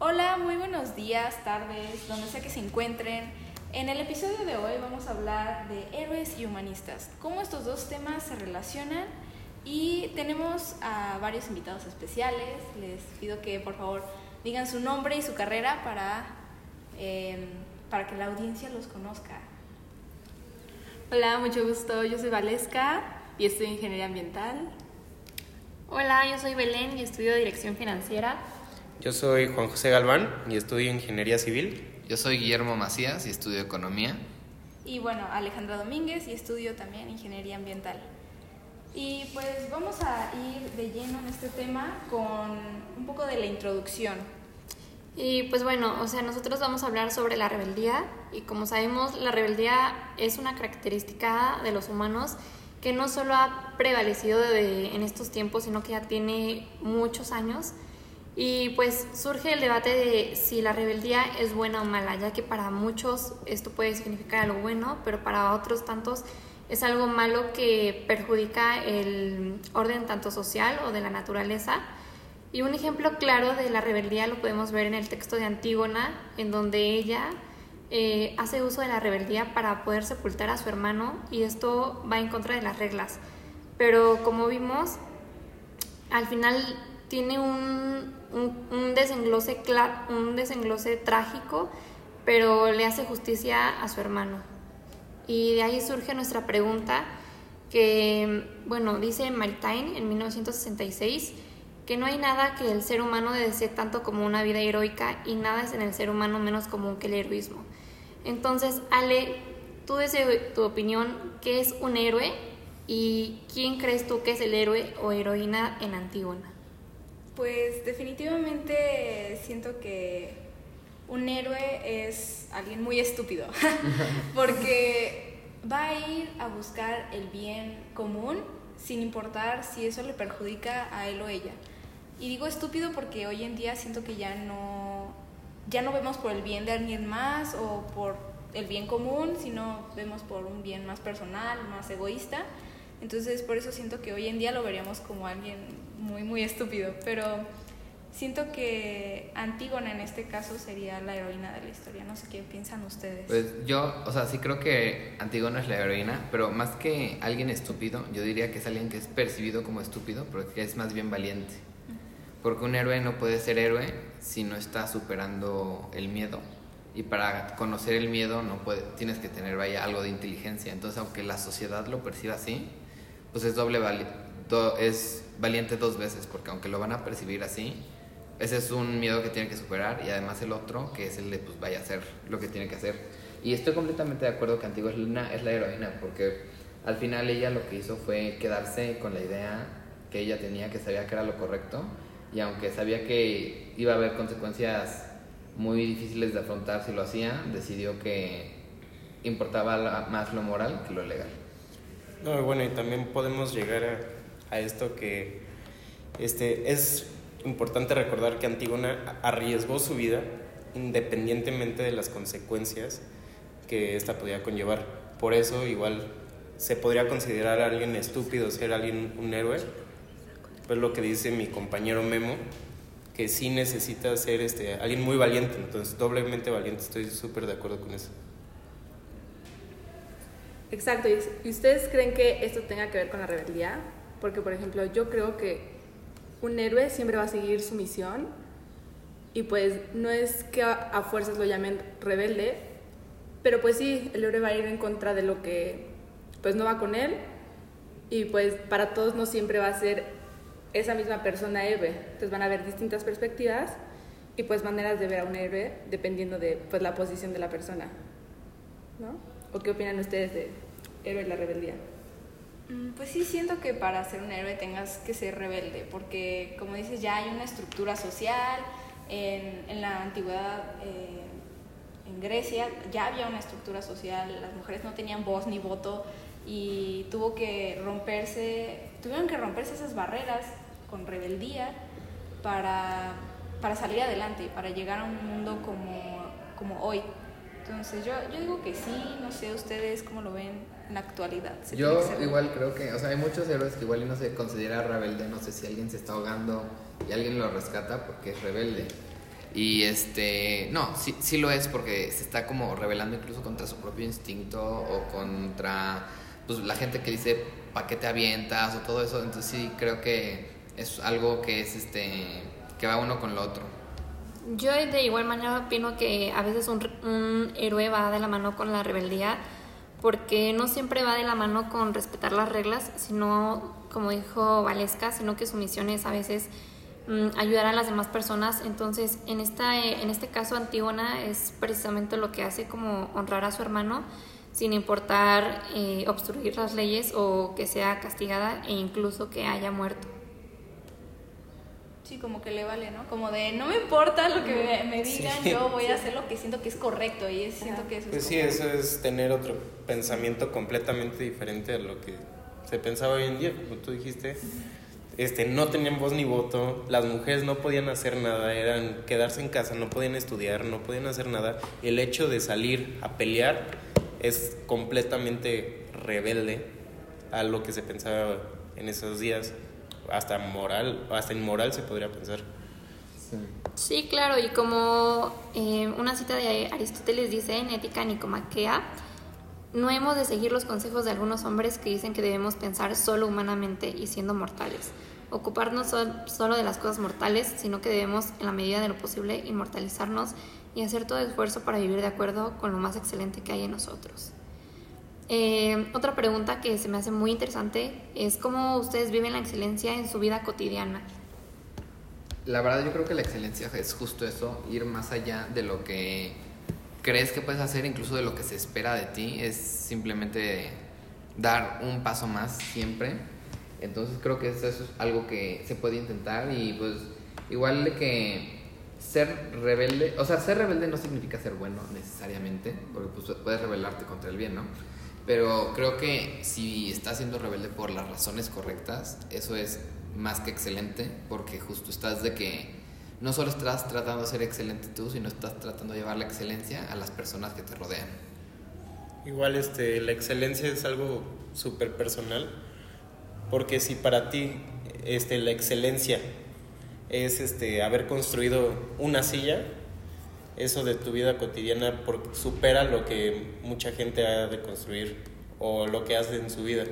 Hola, muy buenos días, tardes, donde sea que se encuentren. En el episodio de hoy vamos a hablar de héroes y humanistas, cómo estos dos temas se relacionan y tenemos a varios invitados especiales. Les pido que por favor digan su nombre y su carrera para, em, para que la audiencia los conozca. Hola, mucho gusto. Yo soy Valesca y estudio Ingeniería Ambiental. Hola, yo soy Belén y estudio Dirección Financiera. Yo soy Juan José Galván y estudio Ingeniería Civil. Yo soy Guillermo Macías y estudio Economía. Y bueno, Alejandra Domínguez y estudio también Ingeniería Ambiental. Y pues vamos a ir de lleno en este tema con un poco de la introducción. Y pues bueno, o sea, nosotros vamos a hablar sobre la rebeldía y como sabemos, la rebeldía es una característica de los humanos que no solo ha prevalecido de, en estos tiempos, sino que ya tiene muchos años. Y pues surge el debate de si la rebeldía es buena o mala, ya que para muchos esto puede significar algo bueno, pero para otros tantos es algo malo que perjudica el orden tanto social o de la naturaleza. Y un ejemplo claro de la rebeldía lo podemos ver en el texto de Antígona, en donde ella eh, hace uso de la rebeldía para poder sepultar a su hermano y esto va en contra de las reglas. Pero como vimos, al final tiene un, un, desenglose, un desenglose trágico, pero le hace justicia a su hermano. Y de ahí surge nuestra pregunta, que, bueno, dice Maritain en 1966, que no hay nada que el ser humano desee tanto como una vida heroica y nada es en el ser humano menos común que el heroísmo. Entonces, Ale, tú desde tu opinión, ¿qué es un héroe y quién crees tú que es el héroe o heroína en Antígona? Pues definitivamente siento que un héroe es alguien muy estúpido, porque va a ir a buscar el bien común sin importar si eso le perjudica a él o ella. Y digo estúpido porque hoy en día siento que ya no, ya no vemos por el bien de alguien más o por el bien común, sino vemos por un bien más personal, más egoísta. Entonces por eso siento que hoy en día lo veríamos como alguien muy, muy estúpido, pero siento que Antígona en este caso sería la heroína de la historia. No sé qué piensan ustedes. Pues yo, o sea, sí creo que Antígona es la heroína, pero más que alguien estúpido, yo diría que es alguien que es percibido como estúpido, pero que es más bien valiente. Porque un héroe no puede ser héroe si no está superando el miedo. Y para conocer el miedo no puede, tienes que tener vaya, algo de inteligencia. Entonces, aunque la sociedad lo perciba así, pues es doble es valiente dos veces, porque aunque lo van a percibir así, ese es un miedo que tiene que superar y además el otro, que es el de pues vaya a hacer lo que tiene que hacer. Y estoy completamente de acuerdo que Antigua es, es la heroína, porque al final ella lo que hizo fue quedarse con la idea que ella tenía, que sabía que era lo correcto, y aunque sabía que iba a haber consecuencias muy difíciles de afrontar si lo hacía, decidió que importaba más lo moral que lo legal. No, bueno, y también podemos llegar a a esto que este, es importante recordar que Antígona arriesgó su vida independientemente de las consecuencias que esta podía conllevar. Por eso igual se podría considerar a alguien estúpido ser alguien un héroe. Pues lo que dice mi compañero Memo, que sí necesita ser este, alguien muy valiente, entonces doblemente valiente, estoy súper de acuerdo con eso. Exacto, ¿y ustedes creen que esto tenga que ver con la rebeldía? Porque, por ejemplo, yo creo que un héroe siempre va a seguir su misión y pues no es que a, fuerzas lo llamen rebelde, pero pues sí, el héroe va a ir en contra de lo que pues no va con él y pues para todos no siempre va a ser esa misma persona héroe. Entonces van a haber distintas perspectivas y pues maneras de ver a un héroe dependiendo de pues la posición de la persona. ¿No? ¿O qué opinan ustedes de héroe y la rebeldía? Mm, pues sí, siento que para ser un héroe tengas que ser rebelde, porque como dices, ya hay una estructura social, en, en la antigüedad, eh, en Grecia, ya había una estructura social, las mujeres no tenían voz ni voto y tuvo que romperse, tuvieron que romperse esas barreras con rebeldía para, para salir adelante y para llegar a un mundo como, como hoy. Entonces yo, yo digo que sí, no sé ustedes cómo lo ven en la actualidad. Yo igual creo que, o sea, hay muchos héroes que igual no se considera rebelde, no sé si alguien se está ahogando y alguien lo rescata porque es rebelde. Y este, no, sí, sí lo es porque se está como rebelando incluso contra su propio instinto o contra pues, la gente que dice, ¿para qué te avientas? o todo eso. Entonces sí creo que es algo que es este, que va uno con lo otro. Yo de igual manera opino que a veces un, un héroe va de la mano con la rebeldía porque no siempre va de la mano con respetar las reglas, sino, como dijo Valesca, sino que su misión es a veces mm, ayudar a las demás personas. Entonces, en, esta, en este caso, Antígona es precisamente lo que hace como honrar a su hermano, sin importar eh, obstruir las leyes o que sea castigada e incluso que haya muerto. Sí, como que le vale, ¿no? Como de, no me importa lo que me, me digan, Sí. yo voy a hacer lo que siento que es correcto y es- siento que eso Pues es sí, eso es tener otro pensamiento completamente diferente a lo que se pensaba hoy en día, como tú dijiste. Este, no tenían voz ni voto, las mujeres no podían hacer nada, eran quedarse en casa, no podían estudiar, no podían hacer nada. El hecho de salir a pelear es completamente rebelde a lo que se pensaba en esos días, hasta moral, hasta inmoral se podría pensar. Sí, claro, y como eh, una cita de Aristóteles dice en Ética Nicomaquea, no hemos de seguir los consejos de algunos hombres que dicen que debemos pensar solo humanamente y siendo mortales, ocuparnos sol- solo de las cosas mortales, sino que debemos, en la medida de lo posible, inmortalizarnos y hacer todo esfuerzo para vivir de acuerdo con lo más excelente que hay en nosotros. Eh, otra pregunta que se me hace muy interesante es cómo ustedes viven la excelencia en su vida cotidiana. La verdad yo creo que la excelencia es justo eso, ir más allá de lo que crees que puedes hacer, incluso de lo que se espera de ti, es simplemente dar un paso más siempre. Entonces creo que eso es algo que se puede intentar y pues igual de que ser rebelde, o sea, ser rebelde no significa ser bueno necesariamente, porque pues puedes rebelarte contra el bien, ¿no? Pero creo que si estás siendo rebelde por las razones correctas, eso es más que excelente, porque justo estás de que no solo estás tratando de ser excelente tú, sino estás tratando de llevar la excelencia a las personas que te rodean. Igual este, la excelencia es algo súper personal, porque si para ti este, la excelencia es este, haber construido una silla, eso de tu vida cotidiana por- supera lo que mucha gente ha de construir o lo que hace en su vida.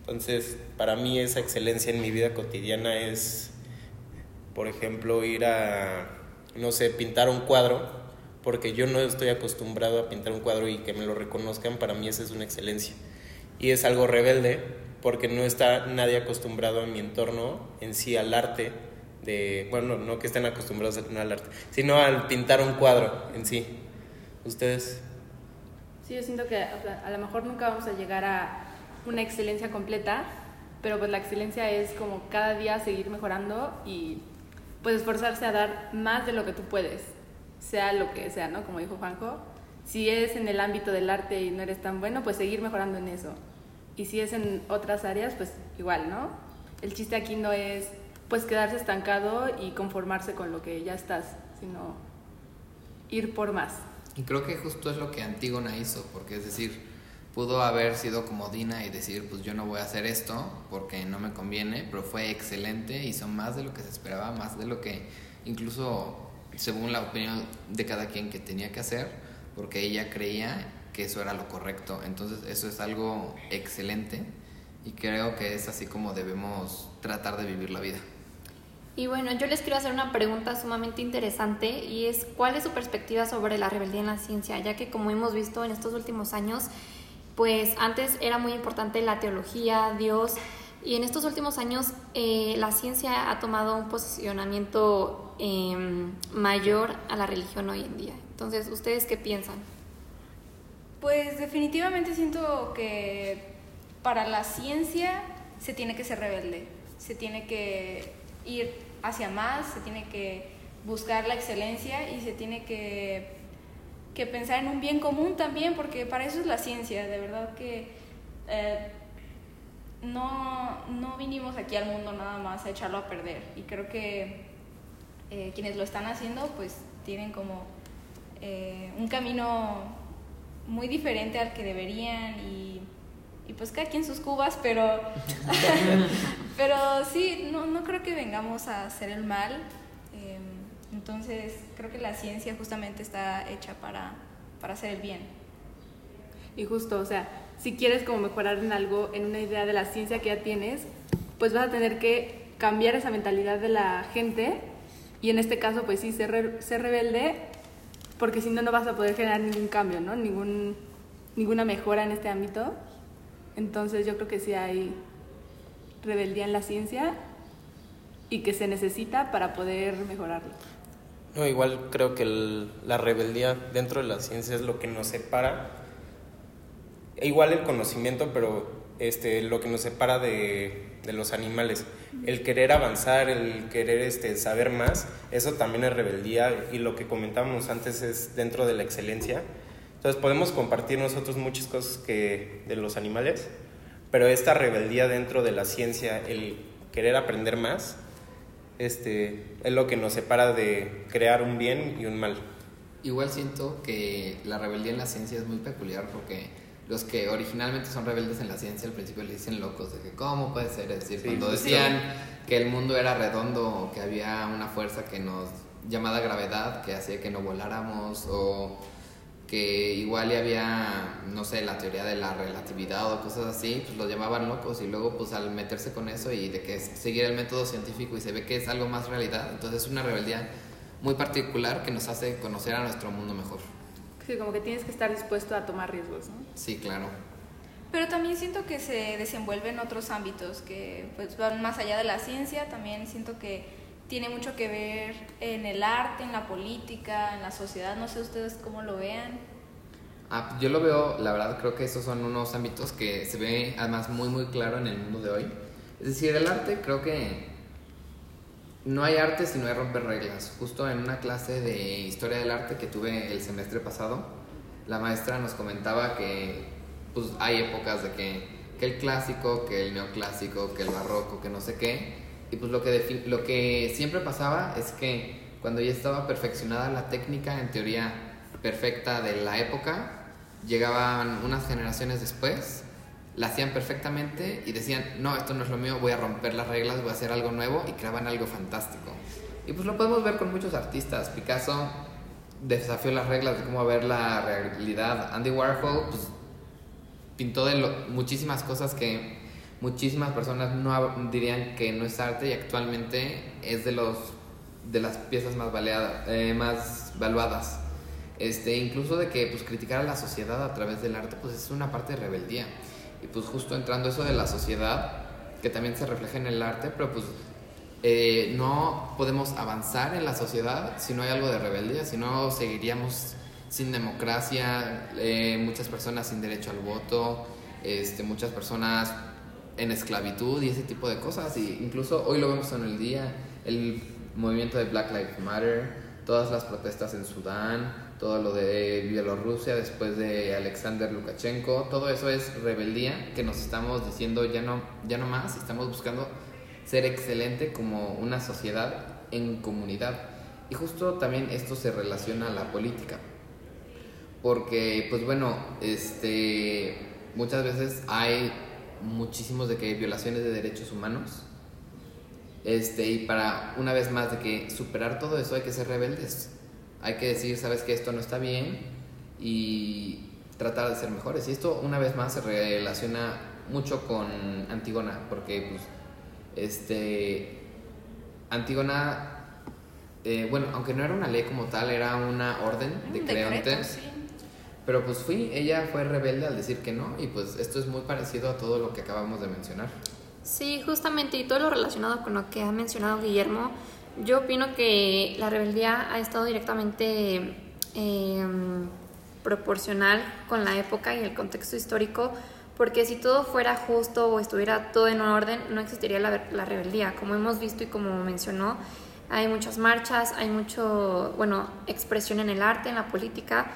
Entonces, para mí esa excelencia en mi vida cotidiana es, por ejemplo, ir a, no sé, pintar un cuadro, porque yo no estoy acostumbrado a pintar un cuadro y que me lo reconozcan, para mí esa es una excelencia. Y es algo rebelde, porque no está nadie acostumbrado en mi entorno en sí al arte, de, bueno, no que estén acostumbrados al arte, sino al pintar un cuadro en sí. ¿Ustedes? Sí, yo siento que o sea, a lo mejor nunca vamos a llegar a una excelencia completa, pero pues la excelencia es como cada día seguir mejorando y pues esforzarse a dar más de lo que tú puedes, sea lo que sea, ¿no? Como dijo Juanjo, si es en el ámbito del arte y no eres tan bueno, pues seguir mejorando en eso. Y si es en otras áreas, pues igual, ¿no? El chiste aquí no es pues quedarse estancado y conformarse con lo que ya estás, sino ir por más. Y creo que justo es lo que Antígona hizo, porque es decir, pudo haber sido como Dina y decir, pues yo no voy a hacer esto porque no me conviene, pero fue excelente, hizo más de lo que se esperaba, más de lo que incluso según la opinión de cada quien que tenía que hacer, porque ella creía que eso era lo correcto. Entonces eso es algo excelente y creo que es así como debemos tratar de vivir la vida. Y bueno, yo les quiero hacer una pregunta sumamente interesante y es ¿cuál es su perspectiva sobre la rebeldía en la ciencia? Ya que como hemos visto en estos últimos años, pues antes era muy importante la teología, Dios, y en estos últimos años eh, la ciencia ha tomado un posicionamiento eh, mayor a la religión hoy en día. Entonces, ¿ustedes qué piensan? Pues definitivamente siento que para la ciencia se tiene que ser rebelde, se tiene que ir hacia más, se tiene que buscar la excelencia y se tiene que, que pensar en un bien común también, porque para eso es la ciencia, de verdad que eh, no, no vinimos aquí al mundo nada más a echarlo a perder. Y creo que eh, quienes lo están haciendo pues tienen como eh, un camino muy diferente al que deberían y, y pues cada quien sus cubas, pero, pero sí, no, no creo que vengamos a hacer el mal. Eh, Entonces, creo que la ciencia justamente está hecha para, para hacer el bien. Y justo, o sea, si quieres como mejorar en algo, en una idea de la ciencia que ya tienes, pues vas a tener que cambiar esa mentalidad de la gente y en este caso, pues sí, ser, re- ser rebelde, porque si no, no vas a poder generar ningún cambio, ¿no? Ningún, ninguna mejora en este ámbito. Entonces yo creo que sí hay rebeldía en la ciencia y que se necesita para poder mejorarlo. No, igual creo que la rebeldía dentro de la ciencia es lo que nos separa. E igual el conocimiento, pero este, lo que nos separa de, de los animales. El querer avanzar, el querer este, saber más, eso también es rebeldía y lo que comentábamos antes es dentro de la excelencia. Entonces podemos compartir nosotros muchas cosas que, de los animales, pero esta rebeldía dentro de la ciencia, el querer aprender más, este, es lo que nos separa de crear un bien y un mal. Igual siento que la rebeldía en la ciencia es muy peculiar porque los que originalmente son rebeldes en la ciencia al principio le dicen locos de que cómo puede ser, es decir, Sí, cuando justo. decían que el mundo era redondo o que había una fuerza que nos llamada gravedad que hacía que no voláramos o que igual ya había, no sé, la teoría de la relatividad o cosas así, pues los llamaban locos y luego pues al meterse con eso y de que es seguir el método científico y se ve que es algo más realidad, entonces es una rebeldía muy particular que nos hace conocer a nuestro mundo mejor. Sí, como que tienes que estar dispuesto a tomar riesgos, ¿no? Sí, claro. Pero también siento que se desenvuelve en otros ámbitos que pues, van más allá de la ciencia. También siento que tiene mucho que ver en el arte, en la política, en la sociedad. No sé ustedes cómo lo vean. Ah, yo lo veo, la verdad creo que esos son unos ámbitos que se ve además muy muy claro en el mundo de hoy. Es decir, el arte creo que no hay arte si no hay romper reglas. Justo en una clase de historia del arte que tuve el semestre pasado, la maestra nos comentaba que pues hay épocas de que, que el clásico, que el neoclásico, que el barroco, que no sé qué. Y pues lo que, lo que siempre pasaba es que cuando ya estaba perfeccionada la técnica, en teoría perfecta de la época, llegaban unas generaciones después, la hacían perfectamente y decían, no, esto no es lo mío, voy a romper las reglas, voy a hacer algo nuevo y creaban algo fantástico. Y pues lo podemos ver con muchos artistas. Picasso desafió las reglas de cómo ver la realidad. Andy Warhol pues, pintó de muchísimas cosas que muchísimas personas no dirían que no es arte y actualmente es de los de las piezas más baleadas, eh, más valuadas. Este, incluso de que pues criticar a la sociedad a través del arte pues es una parte de rebeldía. Y pues justo entrando eso de la sociedad, que también se refleja en el arte, pero pues eh, no podemos avanzar en la sociedad si no hay algo de rebeldía, si no seguiríamos sin democracia, eh, muchas personas sin derecho al voto, este, muchas personas en esclavitud y ese tipo de cosas. Y incluso hoy lo vemos en el día, el movimiento de Black Lives Matter, todas las protestas en Sudán, todo lo de Bielorrusia después de Alexander Lukashenko, todo eso es rebeldía que nos estamos diciendo ya no, ya no más, estamos buscando ser excelente como una sociedad en comunidad. Y justo también esto se relaciona a la política. Porque, pues bueno, este, muchas veces hay muchísimos de que violaciones de derechos humanos. Este, y para una vez más de que superar todo eso hay que ser rebeldes. Hay que decir, sabes que esto no está bien y tratar de ser mejores. Y esto una vez más se relaciona mucho con Antígona, porque pues este Antígona eh, bueno, aunque no era una ley como tal, era una orden de creonte. sí. Pero pues fui, ella fue rebelde al decir que no, y pues esto es muy parecido a todo lo que acabamos de mencionar. Sí, justamente, y todo lo relacionado con lo que ha mencionado Guillermo, yo opino que la rebeldía ha estado directamente eh, proporcional con la época y el contexto histórico, porque si todo fuera justo o estuviera todo en orden, no existiría la, la rebeldía. Como hemos visto y como mencionó, hay muchas marchas, hay mucho, bueno, expresión en el arte, en la política,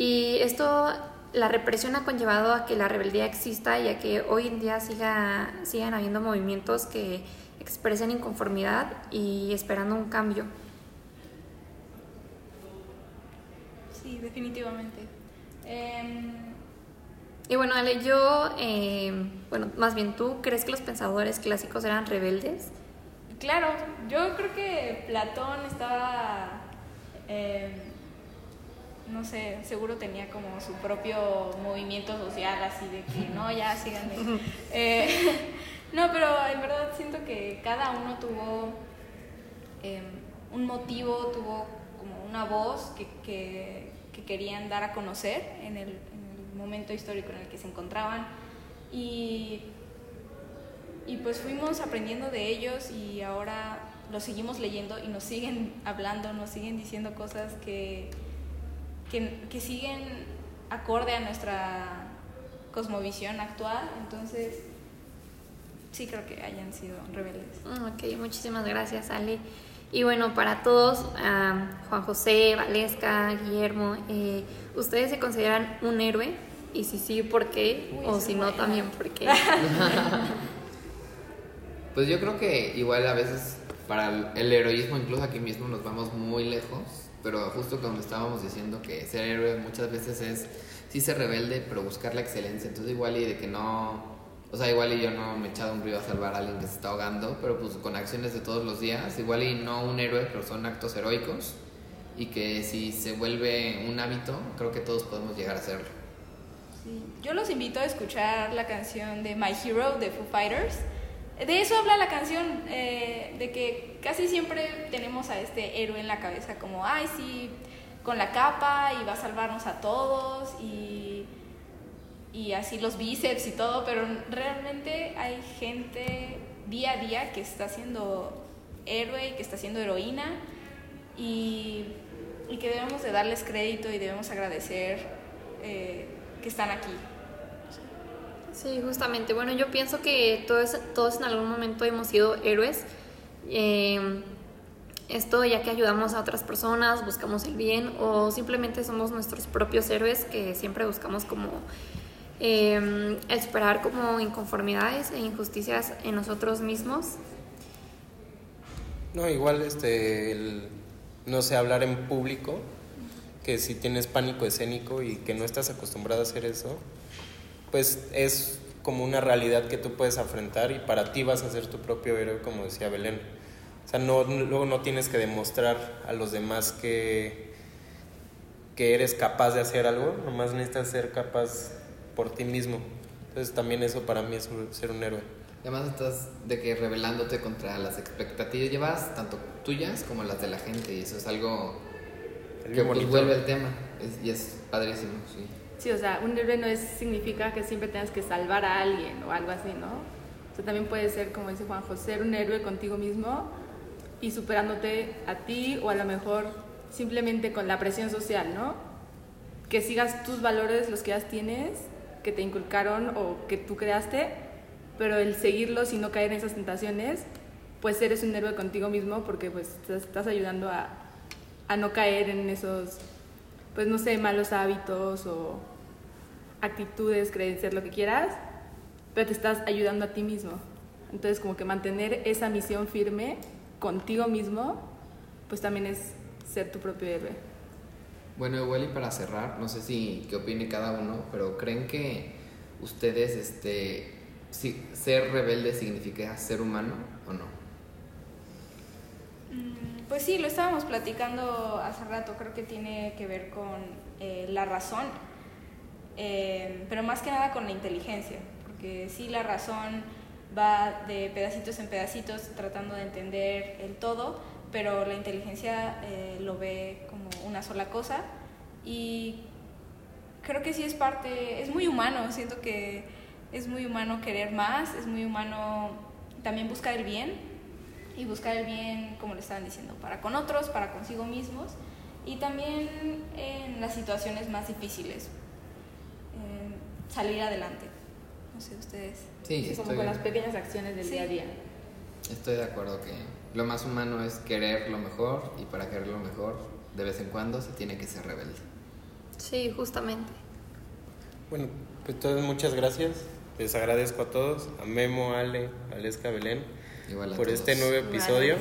y esto, la represión ha conllevado a que la rebeldía exista y a que hoy en día siga, sigan habiendo movimientos que expresen inconformidad y esperando un cambio. Sí, definitivamente. Em, Y bueno, Ale, yo, eh, bueno, más bien tú, ¿crees que los pensadores clásicos eran rebeldes? claro, yo creo que Platón estaba eh, no sé, seguro tenía como su propio movimiento social, así de que no, ya síganme. Eh, no, pero en verdad siento que cada uno tuvo em, un motivo, tuvo como una voz que, que, que querían dar a conocer en el, en el momento histórico en el que se encontraban. Y, y pues fuimos aprendiendo de ellos y ahora los seguimos leyendo y nos siguen hablando, nos siguen diciendo cosas que que, que siguen acorde a nuestra cosmovisión actual, entonces sí creo que hayan sido rebeldes. Mm, Ok, muchísimas gracias, Ale. Y bueno, para todos, ah, Juan José, Valesca, Guillermo, eh, ¿ustedes se consideran un héroe? Y si sí, ¿por qué? Uy, o si no, buena. también por qué. Pues yo creo que igual a veces para el heroísmo, incluso aquí mismo, nos vamos muy lejos. Pero justo como estábamos diciendo que ser héroe muchas veces es sí ser rebelde, pero buscar la excelencia. Entonces igual y de que no, o sea, igual y yo no me he echado un río a salvar a alguien que se está ahogando, pero pues con acciones de todos los días, igual y no un héroe, pero son actos heroicos y que si se vuelve un hábito, creo que todos podemos llegar a hacerlo. Sí. Yo los invito a escuchar la canción de My Hero de Foo Fighters. De eso habla la canción, eh, de que casi siempre tenemos a este héroe en la cabeza como, ay, sí, con la capa y va a salvarnos a todos y, y así los bíceps y todo, pero realmente hay gente día a día que está siendo héroe y que está siendo heroína y, y que debemos de darles crédito y debemos agradecer eh, que están aquí. Sí, justamente. Bueno, yo pienso que todos, todos en algún momento hemos sido héroes. Eh, esto ya que ayudamos a otras personas, buscamos el bien o simplemente somos nuestros propios héroes que siempre buscamos como el superar como inconformidades e injusticias en nosotros mismos. No, igual este, no sé, hablar en público, que si tienes pánico escénico y que no estás acostumbrado a hacer eso, pues es como una realidad que tú puedes afrontar y para ti vas a ser tu propio héroe, como decía Belén. O sea, no, luego no tienes que demostrar a los demás que, que eres capaz de hacer algo, nomás necesitas ser capaz por ti mismo. Entonces también eso para mí es ser un héroe. Y Además estás de que rebelándote contra las expectativas llevas tanto tuyas como las de la gente y eso es algo Es que pues, vuelve al tema es- y es padrísimo, sí. Sí, o sea, un héroe no es, significa que siempre tengas que salvar a alguien o algo así, ¿no? O sea, también puede ser, como dice Juanjo, ser un héroe contigo mismo y superándote a ti o a lo mejor simplemente con la presión social, ¿no? Que sigas tus valores, los que ya tienes, que te inculcaron o que tú creaste, pero el seguirlos y no caer en esas tentaciones, pues eres un héroe contigo mismo porque pues estás ayudando a, a no caer en esos pues no sé, malos hábitos o actitudes, creencias, lo que quieras, pero te estás ayudando a ti mismo. Entonces, como que mantener esa misión firme contigo mismo, pues también es ser tu propio héroe. Bueno, igual y para cerrar, no sé si qué opine cada uno, pero ¿creen que ustedes este si, ser rebelde significa ser humano o no? Mm, Pues sí, lo estábamos platicando hace rato, creo que tiene que ver con eh, la razón, eh, pero más que nada con la inteligencia, porque sí la razón va de pedacitos en pedacitos tratando de entender el todo, pero la inteligencia eh, lo ve como una sola cosa. Y creo que sí es parte, es muy humano, siento que es muy humano querer más, es muy humano también buscar el bien y buscar el bien, como le estaban diciendo, para con otros, para consigo mismos y también en las situaciones más difíciles, salir adelante. No sé, ustedes. Sí, Sí, como estoy, con las pequeñas acciones del Sí. día a día. estoy de acuerdo que lo más humano es querer lo mejor y para querer lo mejor de vez en cuando se tiene que ser rebelde. Sí, justamente. Bueno, pues entonces muchas gracias. Les agradezco a todos, a Memo, Ale, Aleska, Belén, Igual a por todos. este nuevo episodio.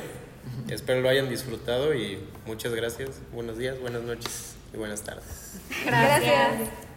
Espero lo hayan disfrutado y muchas gracias. Buenos días, buenas noches y buenas tardes. Gracias.